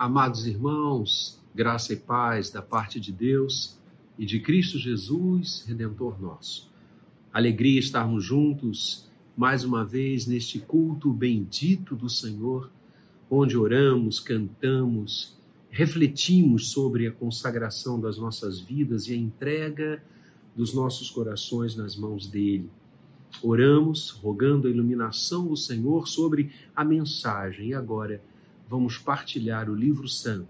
Amados irmãos, graça e paz da parte de Deus e de Cristo Jesus, redentor nosso. Alegria estarmos juntos mais uma vez neste culto bendito do Senhor, onde oramos, cantamos, refletimos sobre a consagração das nossas vidas e a entrega dos nossos corações nas mãos dele. Oramos, rogando a iluminação do Senhor sobre a mensagem e agora vamos partilhar o livro santo,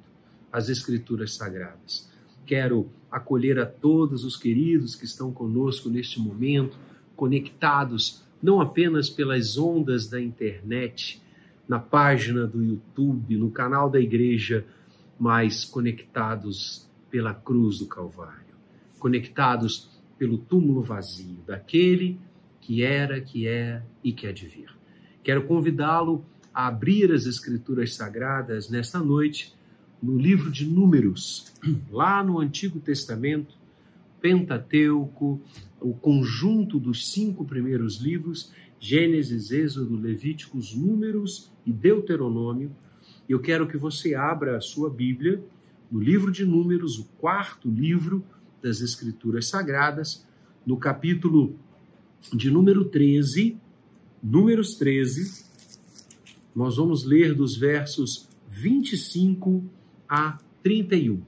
as Escrituras Sagradas. Quero acolher a todos os queridos que estão conosco neste momento, conectados não apenas pelas ondas da internet, na página do YouTube, no canal da igreja, mas conectados pela cruz do Calvário, conectados pelo túmulo vazio daquele que era, que é e que há de vir. Quero convidá-lo a abrir as Escrituras Sagradas nesta noite, no livro de Números, lá no Antigo Testamento, Pentateuco, o conjunto dos cinco primeiros livros, Gênesis, Êxodo, Levíticos, Números e Deuteronômio. Eu quero que você abra a sua Bíblia no livro de Números, o quarto livro das Escrituras Sagradas, no capítulo de número 13, Números 13, nós vamos ler dos versos 25 a 31.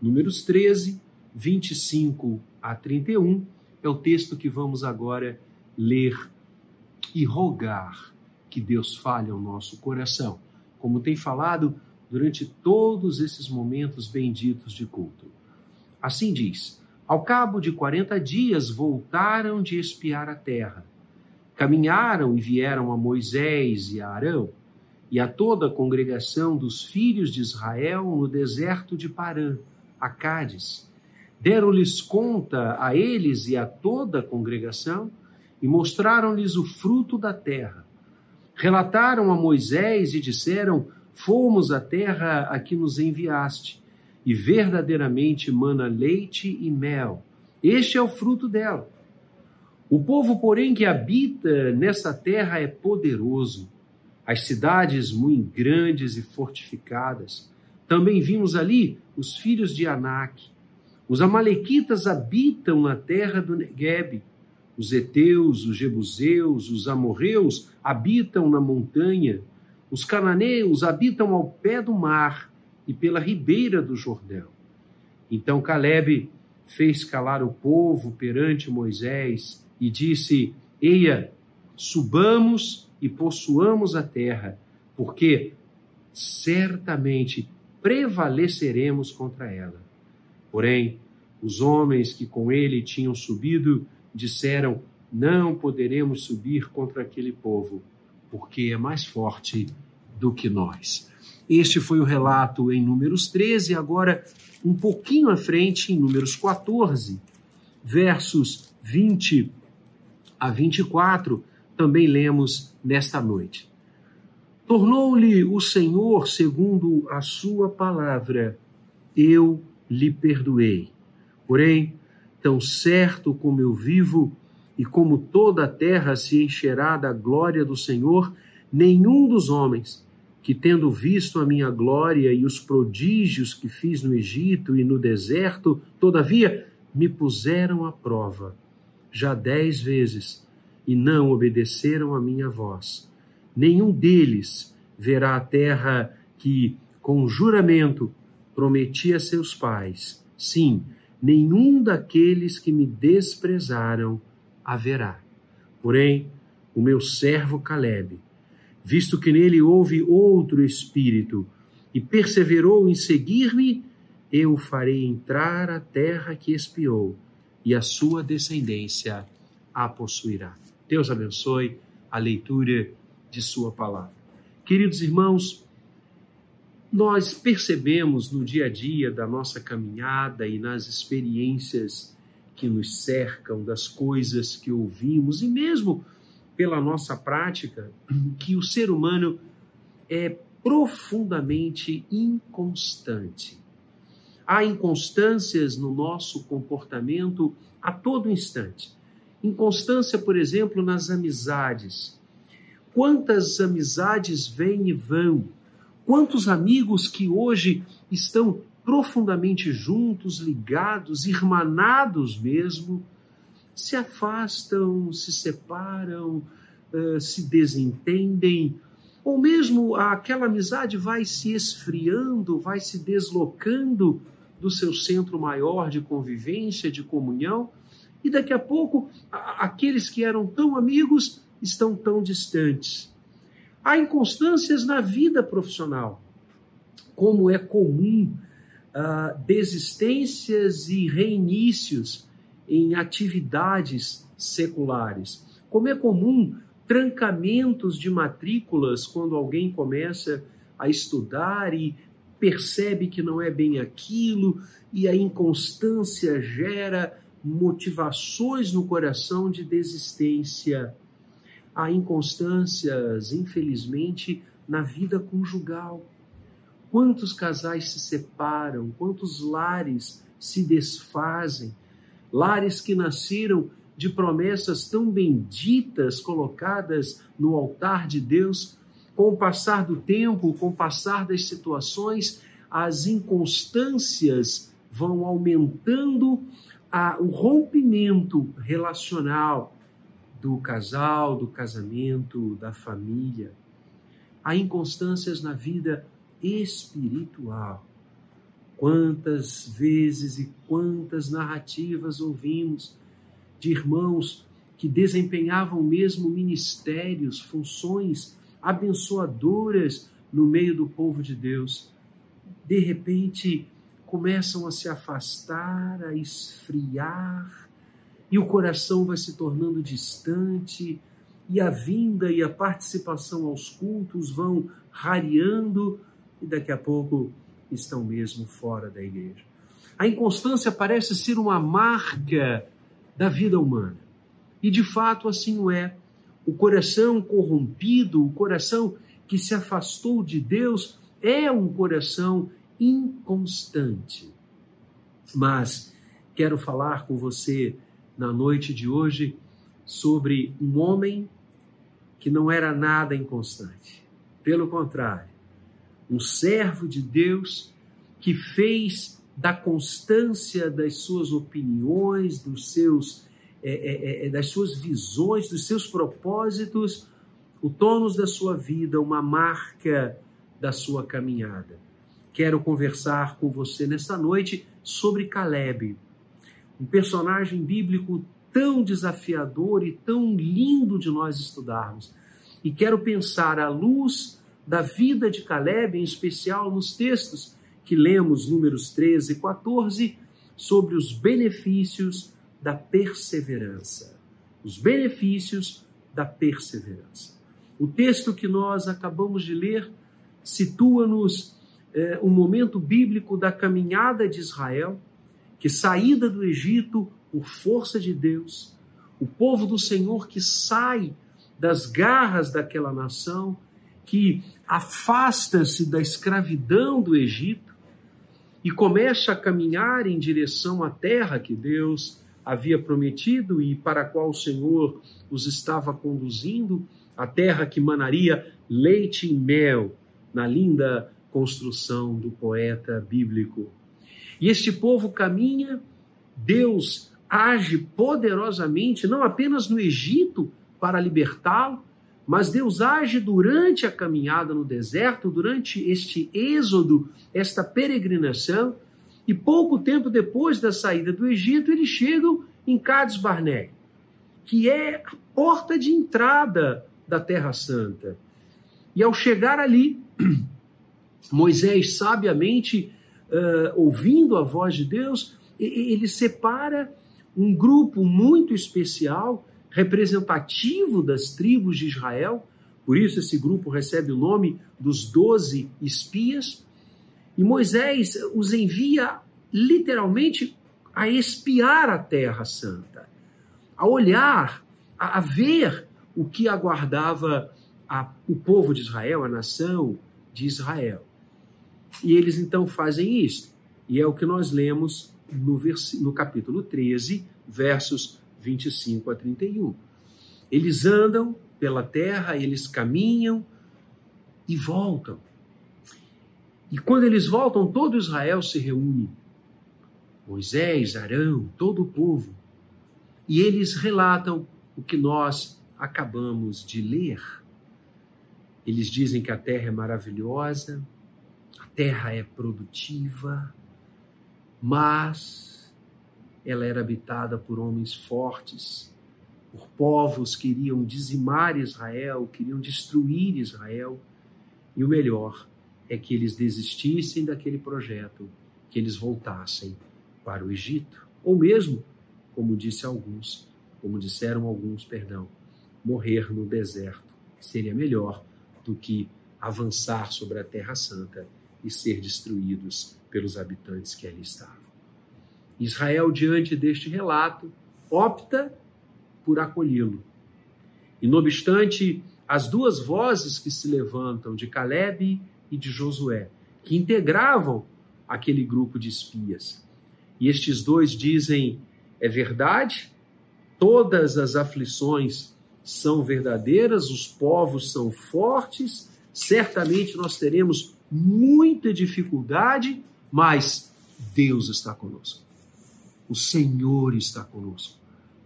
Números 13, 25 a 31 é o texto que vamos agora ler e rogar que Deus fale ao nosso coração, como tem falado durante todos esses momentos benditos de culto. Assim diz: Ao cabo de quarenta dias voltaram de espiar a terra Caminharam e vieram a Moisés e a Arão e a toda a congregação dos filhos de Israel no deserto de Parã, a Cádiz. Deram-lhes conta a eles e a toda a congregação e mostraram-lhes o fruto da terra. Relataram a Moisés e disseram: Fomos à terra a que nos enviaste, e verdadeiramente mana leite e mel. Este é o fruto dela. O povo, porém, que habita nessa terra é poderoso. As cidades muito grandes e fortificadas. Também vimos ali os filhos de Anak. Os amalequitas habitam na terra do Negueb. Os heteus, os jebuseus, os amorreus habitam na montanha. Os cananeus habitam ao pé do mar e pela ribeira do Jordão. Então Caleb fez calar o povo perante Moisés e disse: Eia, subamos e possuamos a terra, porque certamente prevaleceremos contra ela. Porém, os homens que com ele tinham subido disseram: Não poderemos subir contra aquele povo, porque é mais forte do que nós. Este foi o relato em Números 13, agora um pouquinho à frente, em Números 14, versos 20 a 24, também lemos nesta noite. Tornou-lhe o Senhor segundo a sua palavra, eu lhe perdoei. Porém, tão certo como eu vivo e como toda a terra se encherá da glória do Senhor, nenhum dos homens que, tendo visto a minha glória e os prodígios que fiz no Egito e no deserto, todavia me puseram à prova já dez vezes e não obedeceram a minha voz. Nenhum deles verá a terra que, com juramento, prometi a seus pais. Sim, nenhum daqueles que me desprezaram haverá. Porém, o meu servo Caleb, visto que nele houve outro espírito e perseverou em seguir-me, eu o farei entrar a terra que espiou e a sua descendência a possuirá. Deus abençoe a leitura de Sua palavra. Queridos irmãos, nós percebemos no dia a dia da nossa caminhada e nas experiências que nos cercam, das coisas que ouvimos e mesmo pela nossa prática, que o ser humano é profundamente inconstante. Há inconstâncias no nosso comportamento a todo instante. Inconstância, por exemplo, nas amizades. Quantas amizades vêm e vão? Quantos amigos que hoje estão profundamente juntos, ligados, irmanados mesmo, se afastam, se separam, se desentendem, ou mesmo aquela amizade vai se esfriando, vai se deslocando do seu centro maior de convivência, de comunhão, e daqui a pouco aqueles que eram tão amigos estão tão distantes. Há inconstâncias na vida profissional, como é comum uh, desistências e reinícios em atividades seculares, como é comum trancamentos de matrículas quando alguém começa a estudar e percebe que não é bem aquilo, e a inconstância gera motivações no coração de desistência há inconstâncias, infelizmente, na vida conjugal. Quantos casais se separam, quantos lares se desfazem, lares que nasceram de promessas tão benditas colocadas no altar de Deus, com o passar do tempo, com o passar das situações, as inconstâncias vão aumentando a, o rompimento relacional, do casal, do casamento, da família. Há inconstâncias na vida espiritual. Quantas vezes e quantas narrativas ouvimos de irmãos que desempenhavam mesmo ministérios, funções abençoadoras no meio do povo de Deus, de repente começam a se afastar, a esfriar, e o coração vai se tornando distante, e a vinda e a participação aos cultos vão rareando, e daqui a pouco estão mesmo fora da igreja. A inconstância parece ser uma marca da vida humana. E de fato assim o é. O coração corrompido, o coração que se afastou de Deus, é um coração inconstante. Mas quero falar com você na noite de hoje sobre um homem que não era nada inconstante. Pelo contrário, um servo de Deus que fez da constância das suas opiniões, dos seus, é, é, é, das suas visões, dos seus propósitos, o tônus da sua vida, uma marca da sua caminhada. Quero conversar com você nesta noite sobre Caleb, um personagem bíblico tão desafiador e tão lindo de nós estudarmos. E quero pensar à luz da vida de Caleb, em especial nos textos que lemos, números 13 e 14, sobre os benefícios da perseverança. Os benefícios da perseverança. O texto que nós acabamos de ler situa-nos é, um momento bíblico da caminhada de Israel que saída do Egito por força de Deus, o povo do Senhor que sai das garras daquela nação, que afasta-se da escravidão do Egito e começa a caminhar em direção à terra que Deus havia prometido e para a qual o Senhor os estava conduzindo, a terra que manaria leite e mel, na linda construção do poeta bíblico. E este povo caminha, Deus age poderosamente, não apenas no Egito para libertá-lo, mas Deus age durante a caminhada no deserto, durante este êxodo, esta peregrinação, e pouco tempo depois da saída do Egito, eles chegam em Cades Barnea, que é a porta de entrada da Terra Santa. E ao chegar ali, Moisés sabiamente uh, ouvindo a voz de Deus, ele separa um grupo muito especial, representativo das tribos de Israel, por isso esse grupo recebe o nome dos doze espias, e Moisés os envia literalmente a espiar a Terra Santa, a olhar, a, a ver o que aguardava a, o povo de Israel, a nação de Israel. E eles então fazem isso. E é o que nós lemos no, no capítulo 13, versos 25 a 31. Eles andam pela terra, eles caminham e voltam. E quando eles voltam, todo Israel se reúne. Moisés, Arão, todo o povo. E eles relatam o que nós acabamos de ler. Eles dizem que a terra é maravilhosa, a terra é produtiva, mas ela era habitada por homens fortes, por povos que queriam dizimar Israel, queriam destruir Israel. E o melhor é que eles desistissem daquele projeto, que eles voltassem para o Egito, ou mesmo, como disse alguns, como disseram alguns, perdão, morrer no deserto seria melhor do que avançar sobre a Terra Santa e ser destruídos pelos habitantes que ali estavam. Israel, diante deste relato, opta por acolhê-lo. E, não obstante as duas vozes que se levantam de Caleb e de Josué, que integravam aquele grupo de espias, e estes dois dizem: é verdade, todas as aflições são verdadeiras, os povos são fortes, certamente nós teremos muita dificuldade, mas Deus está conosco. O Senhor está conosco.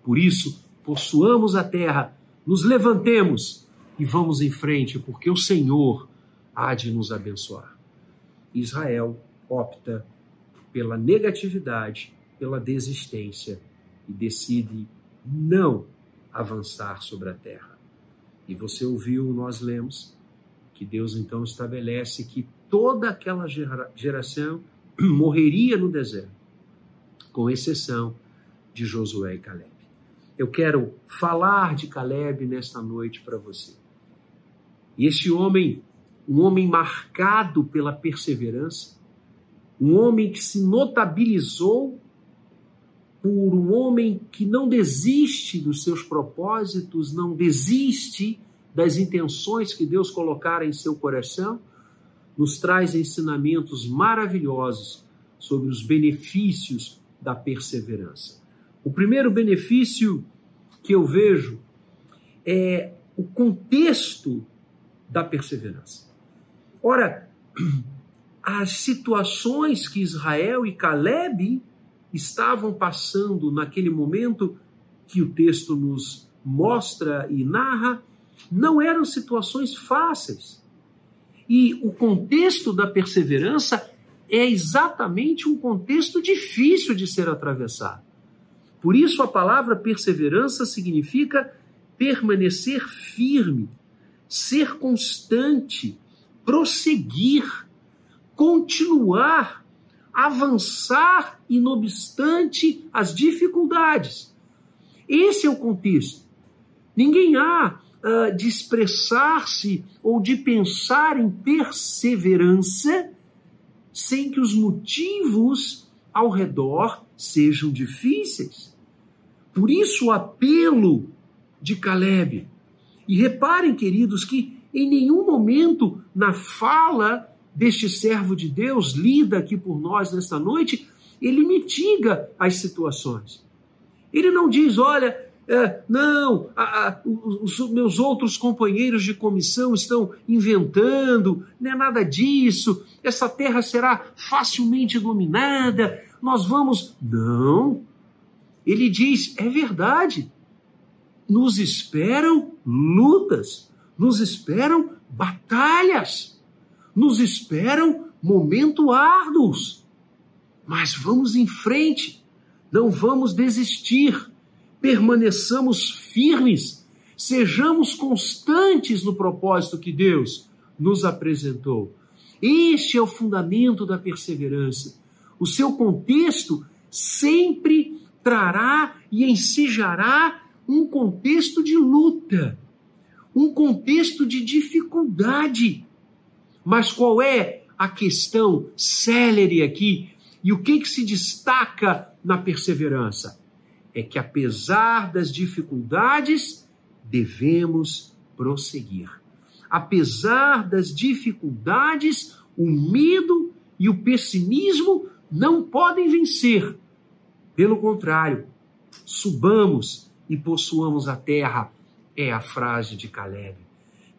Por isso, possuamos a terra, nos levantemos e vamos em frente, porque o Senhor há de nos abençoar. Israel opta pela negatividade, pela desistência e decide não avançar sobre a terra. E você ouviu, nós lemos, que Deus então estabelece que toda aquela geração morreria no deserto, com exceção de Josué e Caleb. Eu quero falar de Caleb nesta noite para você. E este homem, um homem marcado pela perseverança, um homem que se notabilizou por um homem que não desiste dos seus propósitos, não desiste das intenções que Deus colocara em seu coração, nos traz ensinamentos maravilhosos sobre os benefícios da perseverança. O primeiro benefício que eu vejo é o contexto da perseverança. Ora, as situações que Israel e Caleb estavam passando naquele momento que o texto nos mostra e narra, não eram situações fáceis. E o contexto da perseverança é exatamente um contexto difícil de ser atravessado. Por isso, a palavra perseverança significa permanecer firme, ser constante, prosseguir, continuar avançar e não obstante as dificuldades. Esse é o contexto. Ninguém há uh, de expressar-se ou de pensar em perseverança sem que os motivos ao redor sejam difíceis. Por isso o apelo de Caleb. E reparem, queridos, que em nenhum momento na fala deste servo de Deus, lida aqui por nós nesta noite, ele mitiga as situações. Ele não diz, olha, é, não, a, a, os meus outros companheiros de comissão estão inventando, não é nada disso, essa terra será facilmente dominada, nós vamos. Não. Ele diz, é verdade. Nos esperam lutas, nos esperam batalhas nos esperam momentos árduos. Mas vamos em frente, não vamos desistir, permaneçamos firmes, sejamos constantes no propósito que Deus nos apresentou. Este é o fundamento da perseverança. O seu contexto sempre trará e ensejará um contexto de luta, um contexto de dificuldade. Mas qual é a questão célere aqui? E o que, que se destaca na perseverança? É que apesar das dificuldades, devemos prosseguir. Apesar das dificuldades, o medo e o pessimismo não podem vencer. Pelo contrário, subamos e possuamos a terra, é a frase de Caleb.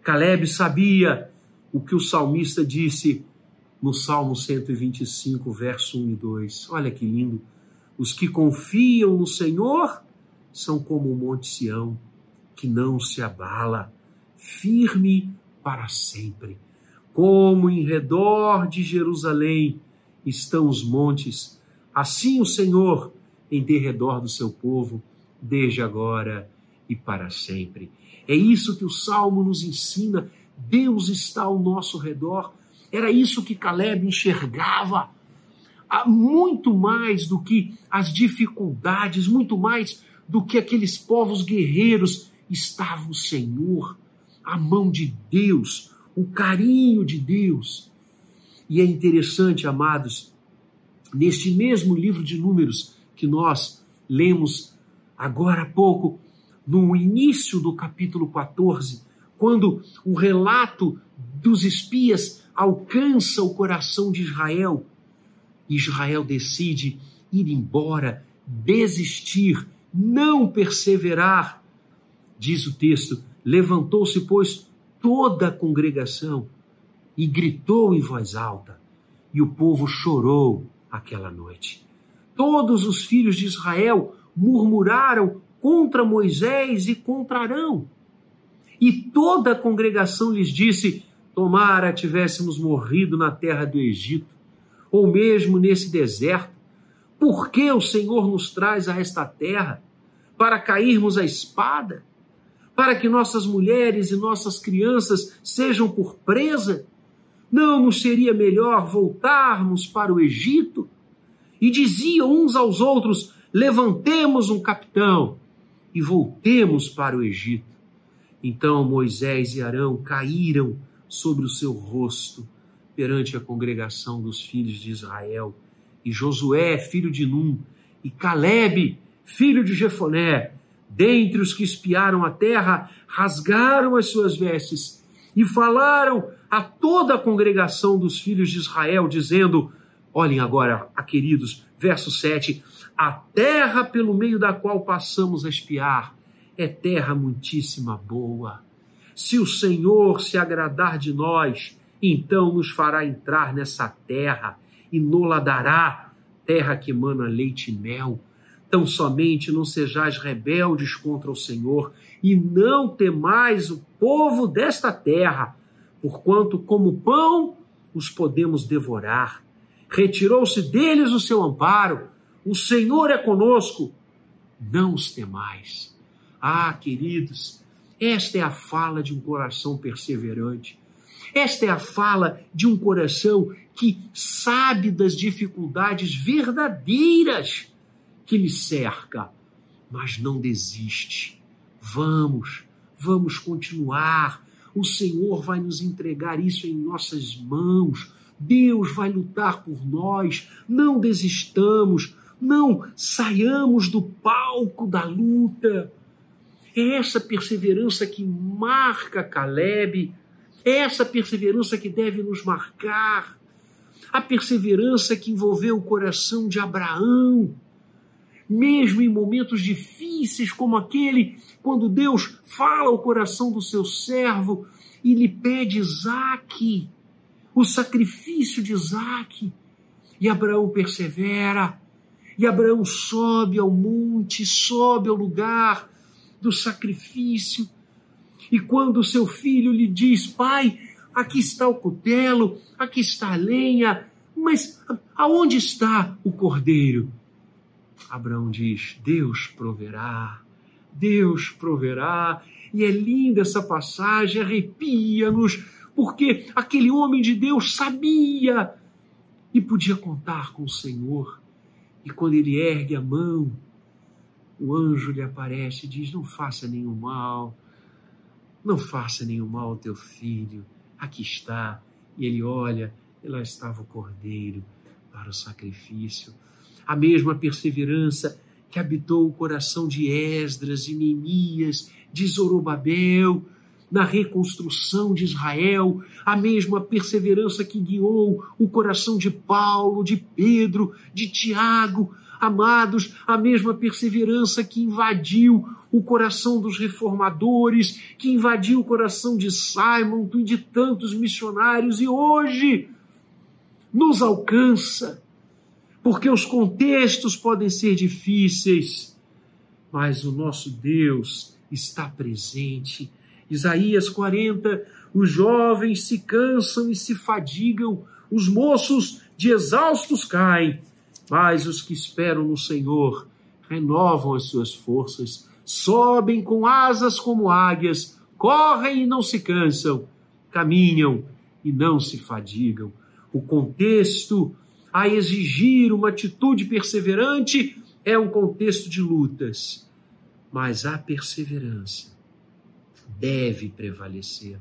Caleb sabia o que o salmista disse: no Salmo 125, verso 1 e 2. Olha que lindo. Os que confiam no Senhor são como o monte Sião, que não se abala, firme para sempre. Como em redor de Jerusalém estão os montes, assim o Senhor em derredor do seu povo, desde agora e para sempre. É isso que o Salmo nos ensina. Deus está ao nosso redor. Era isso que Caleb enxergava. Muito mais do que as dificuldades, muito mais do que aqueles povos guerreiros, estava o Senhor, a mão de Deus, o carinho de Deus. E é interessante, amados, neste mesmo livro de Números que nós lemos agora há pouco, no início do capítulo 14, quando o relato dos espias alcança o coração de Israel, Israel decide ir embora, desistir, não perseverar. Diz o texto: levantou-se, pois, toda a congregação e gritou em voz alta, e o povo chorou aquela noite. Todos os filhos de Israel murmuraram contra Moisés e contra Arão. E toda a congregação lhes disse: Tomara tivéssemos morrido na terra do Egito, ou mesmo nesse deserto. Por que o Senhor nos traz a esta terra? Para cairmos à espada? Para que nossas mulheres e nossas crianças sejam por presa? Não nos seria melhor voltarmos para o Egito? E diziam uns aos outros: Levantemos um capitão e voltemos para o Egito. Então Moisés e Arão caíram sobre o seu rosto perante a congregação dos filhos de Israel. E Josué, filho de Num, e Caleb, filho de Jefoné, dentre os que espiaram a terra, rasgaram as suas vestes e falaram a toda a congregação dos filhos de Israel, dizendo: Olhem agora, queridos, verso 7: A terra pelo meio da qual passamos a espiar é terra muitíssima boa. Se o Senhor se agradar de nós, então nos fará entrar nessa terra e nola dará, terra que emana leite e mel. Tão somente não sejais rebeldes contra o Senhor e não temais o povo desta terra, porquanto como pão os podemos devorar retirou-se deles o seu amparo. O Senhor é conosco. Não os temais. Ah, queridos, esta é a fala de um coração perseverante. Esta é a fala de um coração que sabe das dificuldades verdadeiras que lhe cerca, mas não desiste. Vamos, vamos continuar. O Senhor vai nos entregar isso em nossas mãos. Deus vai lutar por nós, não desistamos, não saiamos do palco da luta. É essa perseverança que marca Caleb, é essa perseverança que deve nos marcar, a perseverança que envolveu o coração de Abraão, mesmo em momentos difíceis como aquele, quando Deus fala ao coração do seu servo e lhe pede Isaque o sacrifício de Isaac. E Abraão persevera, e Abraão sobe ao monte, sobe ao lugar do sacrifício. E quando seu filho lhe diz: Pai, aqui está o cutelo, aqui está a lenha, mas aonde está o cordeiro? Abraão diz: Deus proverá, Deus proverá. E é linda essa passagem, arrepia-nos, porque aquele homem de Deus sabia e podia contar com o Senhor. E quando ele ergue a mão, o anjo lhe aparece e diz: Não faça nenhum mal, não faça nenhum mal ao teu filho, aqui está. E ele olha, e lá estava o cordeiro para o sacrifício. A mesma perseverança que habitou o coração de Esdras e Neemias, de Zorobabel, na reconstrução de Israel, a mesma perseverança que guiou o coração de Paulo, de Pedro, de Tiago, amados, a mesma perseverança que invadiu o coração dos reformadores, que invadiu o coração de Simon e de tantos missionários, e hoje nos alcança, porque os contextos podem ser difíceis, mas o nosso Deus está presente. Isaías 40, os jovens se cansam e se fadigam, os moços de exaustos caem, mas os que esperam no Senhor renovam as suas forças, sobem com asas como águias, correm e não se cansam, caminham e não se fadigam. O contexto a exigir uma atitude perseverante é um contexto de lutas, mas a perseverança deve prevalecer.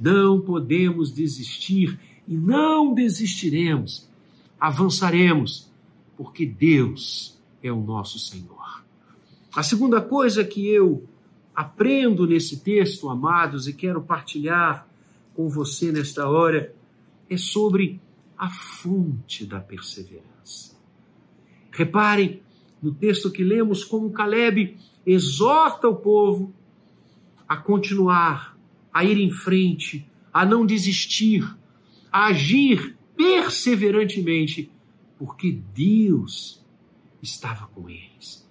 Não podemos desistir e não desistiremos. Avançaremos, porque Deus é o nosso Senhor. A segunda coisa que eu aprendo nesse texto, amados, e quero partilhar com você nesta hora, é sobre a fonte da perseverança. Reparem no texto que lemos como Caleb exorta o povo a continuar, a ir em frente, a não desistir, a agir perseverantemente, porque Deus estava com eles.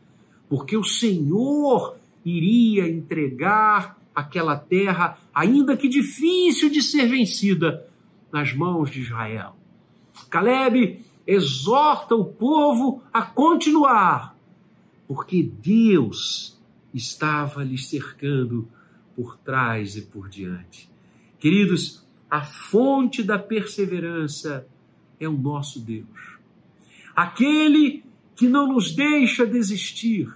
Porque o Senhor iria entregar aquela terra, ainda que difícil de ser vencida, nas mãos de Israel. Caleb exorta o povo a continuar, porque Deus estava lhes cercando por trás e por diante. Queridos, a fonte da perseverança é o nosso Deus. Aquele que não nos deixa desistir,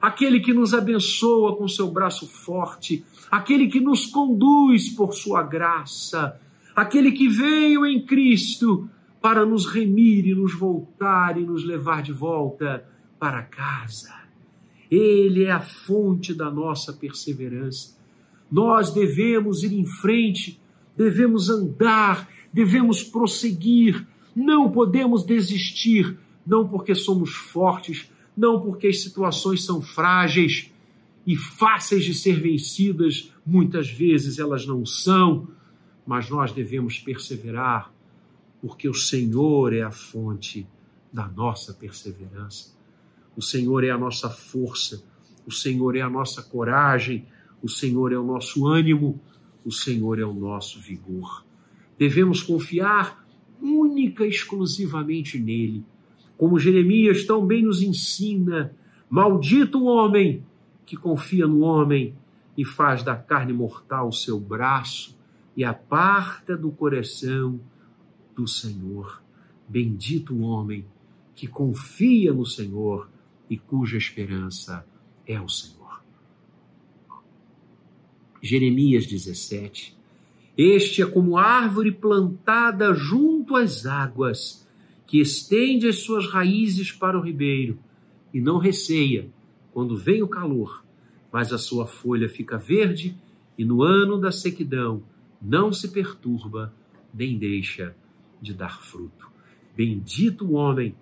aquele que nos abençoa com seu braço forte, aquele que nos conduz por sua graça, aquele que veio em Cristo para nos remir e nos voltar e nos levar de volta para casa. Ele é a fonte da nossa perseverança. Nós devemos ir em frente, devemos andar, devemos prosseguir, não podemos desistir, não porque somos fortes, não porque as situações são frágeis e fáceis de ser vencidas, muitas vezes elas não são, mas nós devemos perseverar, porque o Senhor é a fonte da nossa perseverança. O Senhor é a nossa força, o Senhor é a nossa coragem, o Senhor é o nosso ânimo, o Senhor é o nosso vigor. Devemos confiar única e exclusivamente nele como Jeremias tão bem nos ensina, maldito o homem que confia no homem e faz da carne mortal seu braço e aparta do coração do Senhor. Bendito o homem que confia no Senhor e cuja esperança é o Senhor. Jeremias 17. Este é como árvore plantada junto às águas que estende as suas raízes para o ribeiro e não receia quando vem o calor, mas a sua folha fica verde e no ano da sequidão não se perturba nem deixa de dar fruto. Bendito o homem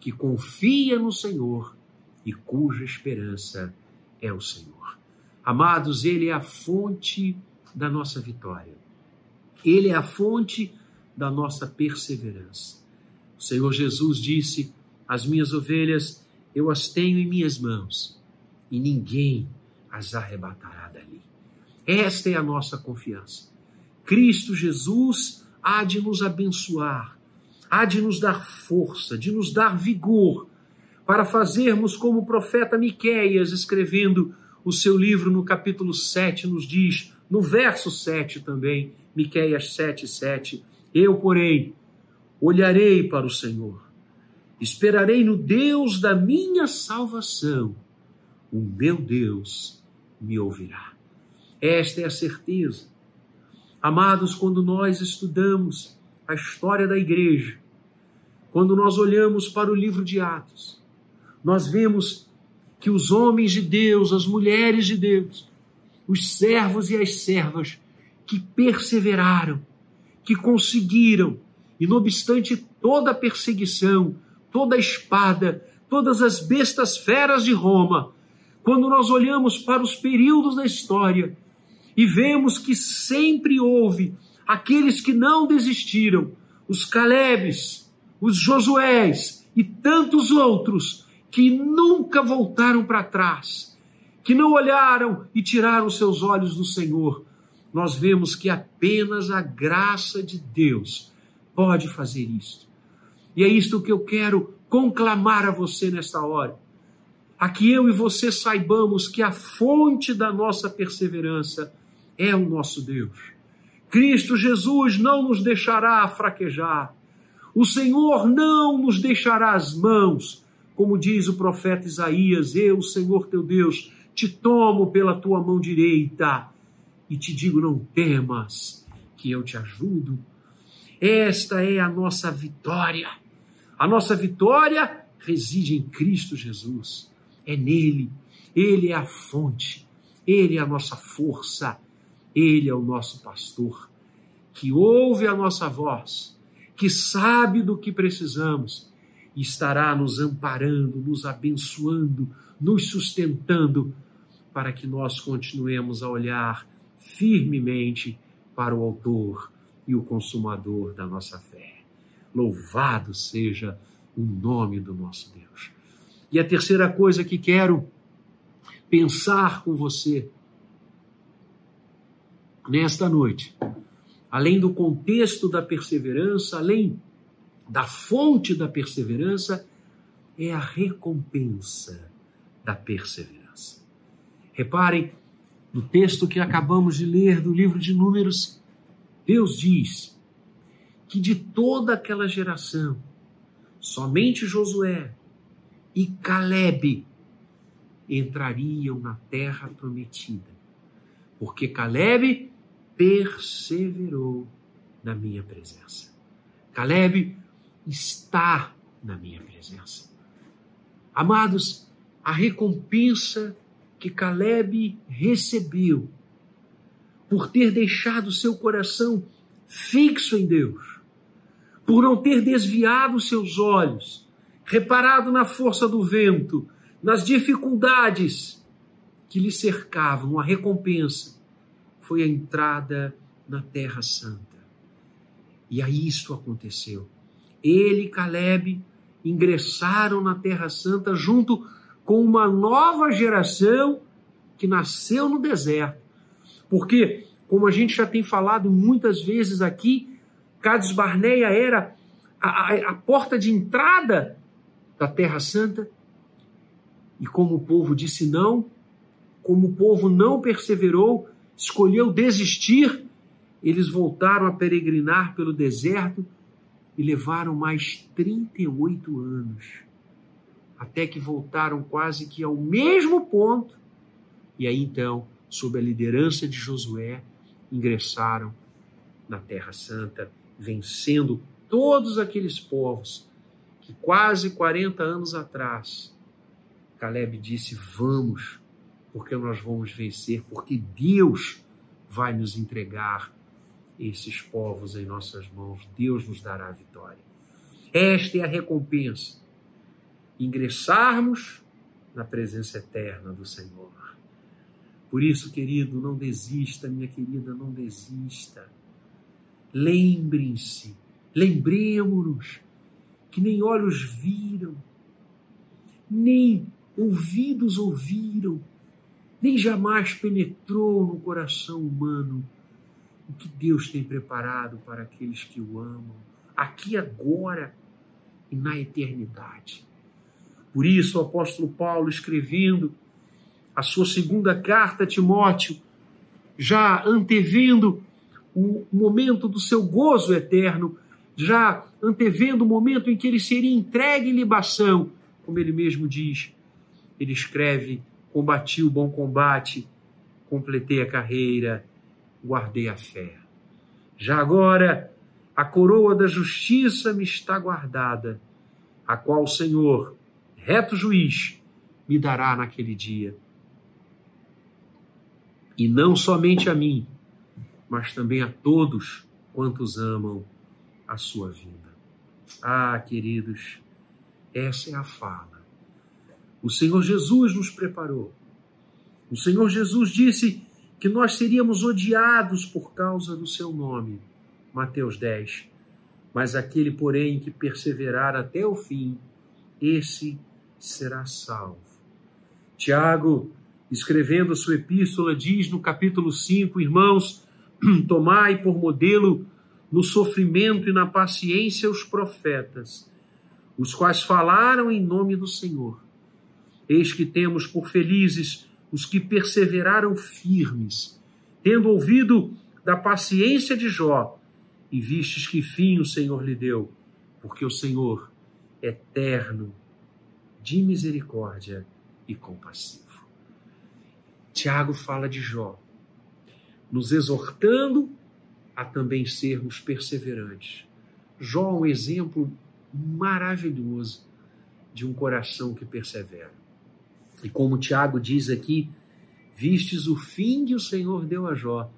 que confia no Senhor e cuja esperança é o Senhor. Amados, Ele é a fonte da nossa vitória. Ele é a fonte da nossa perseverança. O Senhor Jesus disse: As minhas ovelhas eu as tenho em minhas mãos e ninguém as arrebatará dali. Esta é a nossa confiança. Cristo Jesus há de nos abençoar, há de nos dar força, de nos dar vigor para fazermos como o profeta Miqueias, escrevendo o seu livro no capítulo 7, nos diz, no verso 7 também, Miqueias 7, 7, eu, porém, olharei para o Senhor, esperarei no Deus da minha salvação, o meu Deus me ouvirá. Esta é a certeza. Amados, quando nós estudamos a história da igreja, quando nós olhamos para o livro de Atos, nós vemos que os homens de Deus, as mulheres de Deus, os servos e as servas que perseveraram, que conseguiram e não obstante toda a perseguição, toda a espada, todas as bestas feras de Roma, quando nós olhamos para os períodos da história e vemos que sempre houve aqueles que não desistiram, os Calebes, os Josués e tantos outros que nunca voltaram para trás, que não olharam e tiraram seus olhos do Senhor, nós vemos que apenas a graça de Deus pode fazer isto. E é isto que eu quero conclamar a você nesta hora. A que eu e você saibamos que a fonte da nossa perseverança é o nosso Deus. Cristo Jesus não nos deixará fraquejar. O Senhor não nos deixará as mãos, como diz o profeta Isaías: Eu, Senhor teu Deus, te tomo pela tua mão direita e te digo: não temas, que eu te ajudo. Esta é a nossa vitória. A nossa vitória reside em Cristo Jesus. É nele. Ele é a fonte. Ele é a nossa força. Ele é o nosso pastor, que ouve a nossa voz, que sabe do que precisamos e estará nos amparando, nos abençoando, nos sustentando, para que nós continuemos a olhar firmemente para o Autor e o Consumador da nossa fé. Louvado seja o nome do nosso Deus. E a terceira coisa que quero pensar com você nesta noite, além do contexto da perseverança, além da fonte da perseverança, é a recompensa da perseverança. Reparem no texto que acabamos de ler do livro de Números, Deus diz que de toda aquela geração, somente Josué e Caleb entrariam na terra prometida, porque Caleb perseverou na minha presença. Caleb está na minha presença. Amados, a recompensa que Caleb recebeu por ter deixado seu coração fixo em Deus, por não ter desviado seus olhos, reparado na força do vento, nas dificuldades que lhe cercavam, a recompensa foi a entrada na Terra Santa. E aí isto aconteceu. Ele e Caleb ingressaram na Terra Santa junto com uma nova geração que nasceu no deserto. Porque, como a gente já tem falado muitas vezes aqui, Cades Barneia era a, a, a porta de entrada da Terra Santa. E como o povo disse não, como o povo não perseverou, escolheu desistir, eles voltaram a peregrinar pelo deserto e levaram mais 38 anos até que voltaram quase que ao mesmo ponto. E aí então, sob a liderança de Josué, ingressaram na Terra Santa, vencendo todos aqueles povos que quase 40 anos atrás Caleb disse: Vamos, porque nós vamos vencer, porque Deus vai nos entregar esses povos em nossas mãos, Deus nos dará a vitória. Esta é a recompensa ingressarmos na presença eterna do Senhor. Por isso, querido, não desista, minha querida, não desista. Lembrem-se, lembremos-nos que nem olhos viram, nem ouvidos ouviram, nem jamais penetrou no coração humano o que Deus tem preparado para aqueles que o amam, aqui agora e na eternidade. Por isso, o apóstolo Paulo, escrevendo a sua segunda carta a Timóteo, já antevendo o momento do seu gozo eterno, já antevendo o momento em que ele seria entregue em libação, como ele mesmo diz, ele escreve: Combati o bom combate, completei a carreira, guardei a fé. Já agora, a coroa da justiça me está guardada, a qual o Senhor, reto juiz, me dará naquele dia. E não somente a mim, mas também a todos quantos amam a sua vida. Ah, queridos, essa é a fala. O Senhor Jesus nos preparou. O Senhor Jesus disse que nós seríamos odiados por causa do seu nome. Mateus 10. Mas aquele, porém, que perseverar até o fim, esse será salvo. Tiago, escrevendo sua epístola, diz no capítulo 5, irmãos, tomai por modelo no sofrimento e na paciência os profetas, os quais falaram em nome do Senhor. Eis que temos por felizes os que perseveraram firmes, tendo ouvido da paciência de Jó, e vistes que fim o Senhor lhe deu, porque o Senhor é eterno, de misericórdia e compassivo. Tiago fala de Jó, nos exortando a também sermos perseverantes. Jó é um exemplo maravilhoso de um coração que persevera. E como Tiago diz aqui, vistes o fim que o Senhor deu a Jó,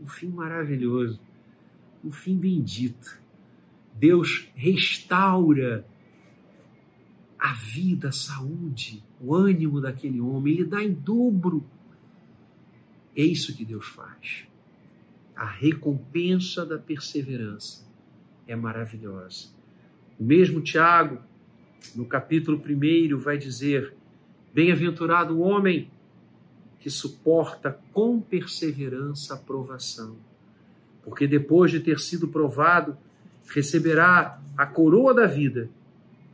um fim maravilhoso, um fim bendito. Deus restaura a vida, a saúde, o ânimo daquele homem, ele dá em dobro. É isso que Deus faz. A recompensa da perseverança é maravilhosa. O mesmo Tiago, no capítulo 1, vai dizer: Bem-aventurado o homem que suporta com perseverança a provação, porque depois de ter sido provado, receberá a coroa da vida,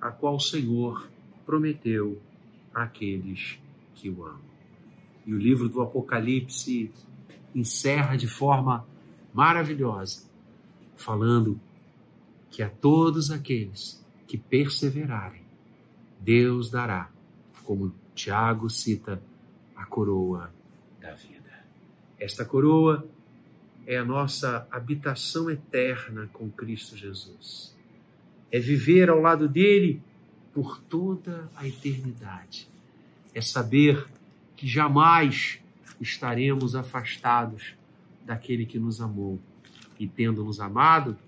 a qual o Senhor prometeu àqueles que o amam. E o livro do Apocalipse encerra de forma maravilhosa, falando que a todos aqueles que perseverarem, Deus dará como Tiago cita, a coroa da vida. Esta coroa é a nossa habitação eterna com Cristo Jesus. É viver ao lado dele por toda a eternidade. É saber que jamais estaremos afastados daquele que nos amou e, tendo nos amado,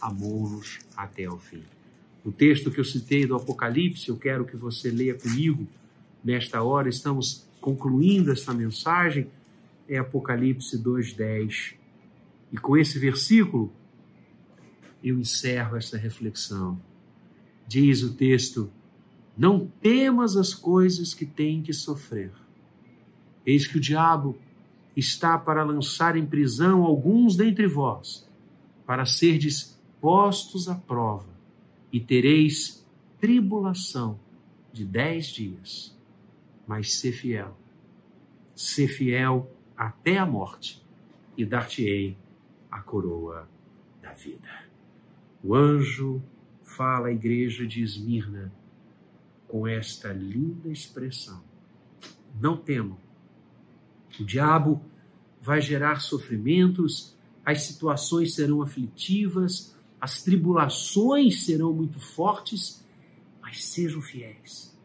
amou-nos até o fim. O texto que eu citei do Apocalipse, eu quero que você leia comigo nesta hora estamos concluindo esta mensagem é Apocalipse 2:10. E com esse versículo eu encerro esta reflexão. Diz o texto: Não temas as coisas que tem que sofrer. Eis que o diabo está para lançar em prisão alguns dentre vós, para serdes postos à prova, e tereis tribulação de dez dias mas ser fiel. Ser fiel até a morte, e dar-te-ei a coroa da vida. O anjo fala à igreja de Esmirna com esta linda expressão: Não temam. O diabo vai gerar sofrimentos, as situações serão aflitivas, as tribulações serão muito fortes, mas sejam fiéis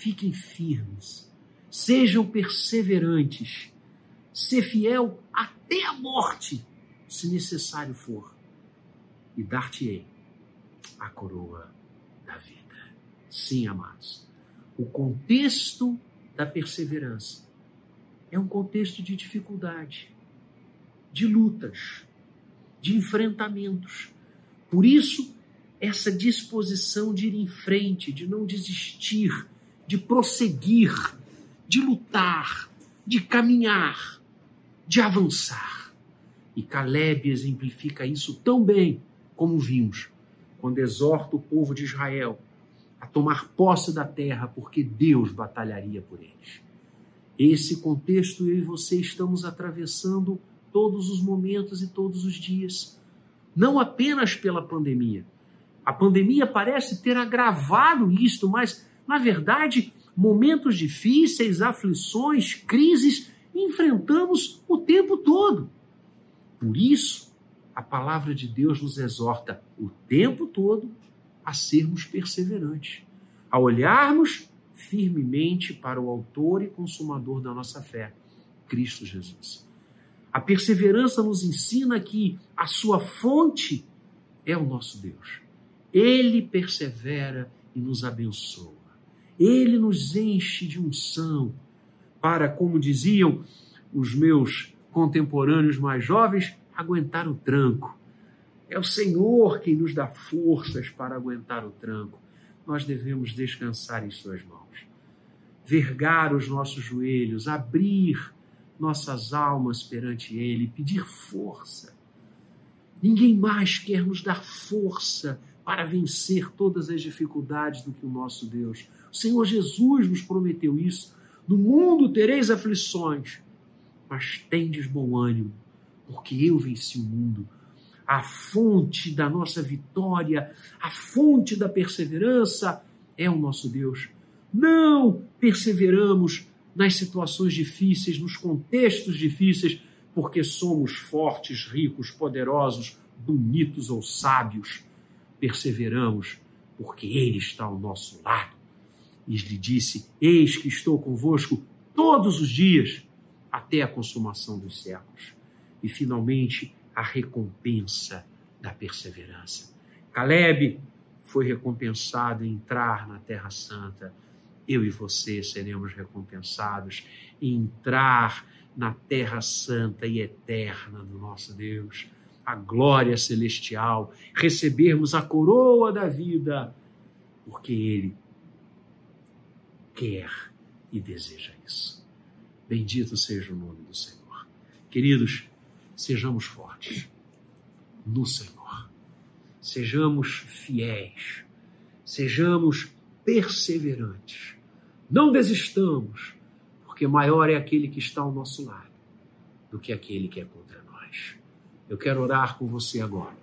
fiquem firmes, sejam perseverantes, ser fiel até a morte, se necessário for, e dar-te-ei a coroa da vida. Sim, amados, o contexto da perseverança é um contexto de dificuldade, de lutas, de enfrentamentos. Por isso, essa disposição de ir em frente, de não desistir, de prosseguir, de lutar, de caminhar, de avançar. E Caleb exemplifica isso tão bem como vimos quando exorta o povo de Israel a tomar posse da terra, porque Deus batalharia por eles. Esse contexto eu e você estamos atravessando todos os momentos e todos os dias, não apenas pela pandemia. A pandemia parece ter agravado isto, mas na verdade, momentos difíceis, aflições, crises, enfrentamos o tempo todo. Por isso, a palavra de Deus nos exorta o tempo todo a sermos perseverantes, a olharmos firmemente para o Autor e Consumador da nossa fé, Cristo Jesus. A perseverança nos ensina que a sua fonte é o nosso Deus. Ele persevera e nos abençoa. Ele nos enche de unção para, como diziam os meus contemporâneos mais jovens, aguentar o tranco. É o Senhor quem nos dá forças para aguentar o tranco. Nós devemos descansar em Suas mãos, vergar os nossos joelhos, abrir nossas almas perante Ele, pedir força. Ninguém mais quer nos dar força para vencer todas as dificuldades do que o nosso Deus. O Senhor Jesus nos prometeu isso. No mundo tereis aflições, mas tendes bom ânimo, porque eu venci o mundo. A fonte da nossa vitória, a fonte da perseverança é o nosso Deus. Não perseveramos nas situações difíceis, nos contextos difíceis, porque somos fortes, ricos, poderosos, bonitos ou sábios. Perseveramos porque Ele está ao nosso lado. E lhe disse: Eis que estou convosco todos os dias, até a consumação dos séculos. E finalmente a recompensa da perseverança. Caleb foi recompensado em entrar na Terra Santa. Eu e você seremos recompensados em entrar na Terra Santa e eterna do nosso Deus, a glória celestial, recebermos a coroa da vida, porque Ele quer e deseja isso. Bendito seja o nome do Senhor. Queridos, sejamos fortes no Senhor. Sejamos fiéis. Sejamos perseverantes. Não desistamos, porque maior é aquele que está ao nosso lado do que aquele que é contra nós. Eu quero orar com você agora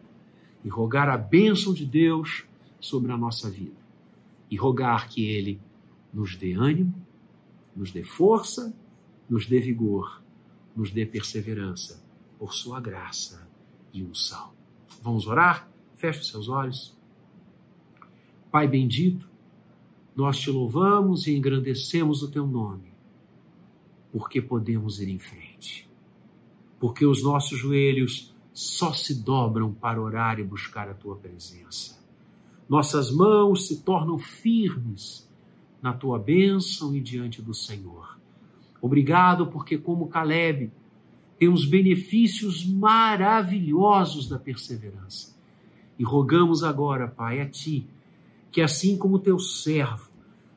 e rogar a bênção de Deus sobre a nossa vida e rogar que Ele nos dê ânimo, nos dê força, nos dê vigor, nos dê perseverança por Sua graça e unção. Vamos orar? Feche os seus olhos. Pai bendito, nós te louvamos e engrandecemos o teu nome, porque podemos ir em frente, porque os nossos joelhos só se dobram para orar e buscar a tua presença. Nossas mãos se tornam firmes na tua bênção e diante do Senhor. Obrigado, porque, como Caleb, temos benefícios maravilhosos da perseverança. E rogamos agora, Pai, a Ti, que assim como teu servo,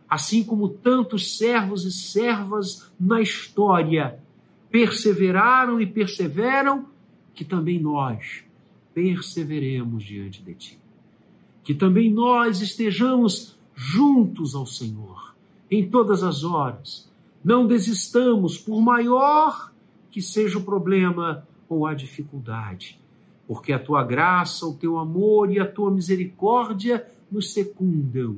assim como tantos servos e servas na história perseveraram e perseveram, que também nós perseveremos diante de Ti. Que também nós estejamos juntos ao Senhor em todas as horas. Não desistamos, por maior que seja o problema ou a dificuldade, porque a tua graça, o teu amor e a tua misericórdia nos secundam,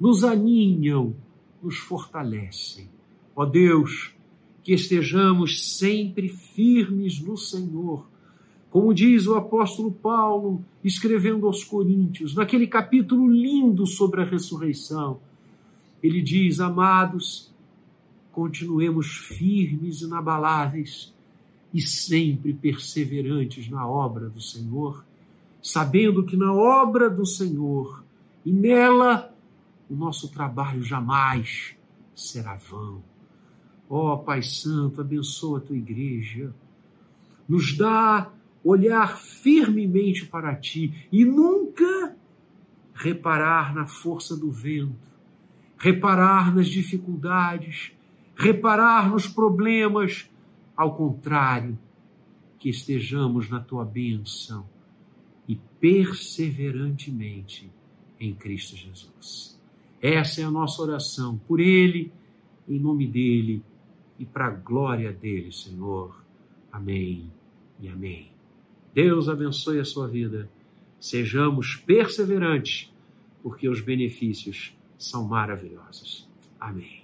nos aninham, nos fortalecem. Ó Deus, que estejamos sempre firmes no Senhor. Como diz o apóstolo Paulo, escrevendo aos Coríntios, naquele capítulo lindo sobre a ressurreição, ele diz: Amados, continuemos firmes inabaláveis e sempre perseverantes na obra do Senhor, sabendo que na obra do Senhor e nela o nosso trabalho jamais será vão. Ó oh, Pai Santo, abençoa a tua igreja, nos dá olhar firmemente para ti e nunca reparar na força do vento, reparar nas dificuldades, reparar nos problemas, ao contrário, que estejamos na tua bênção e perseverantemente em Cristo Jesus. Essa é a nossa oração por Ele, em nome dEle e para a glória dEle, Senhor. Amém e amém. Deus abençoe a sua vida. Sejamos perseverantes, porque os benefícios são maravilhosos. Amém.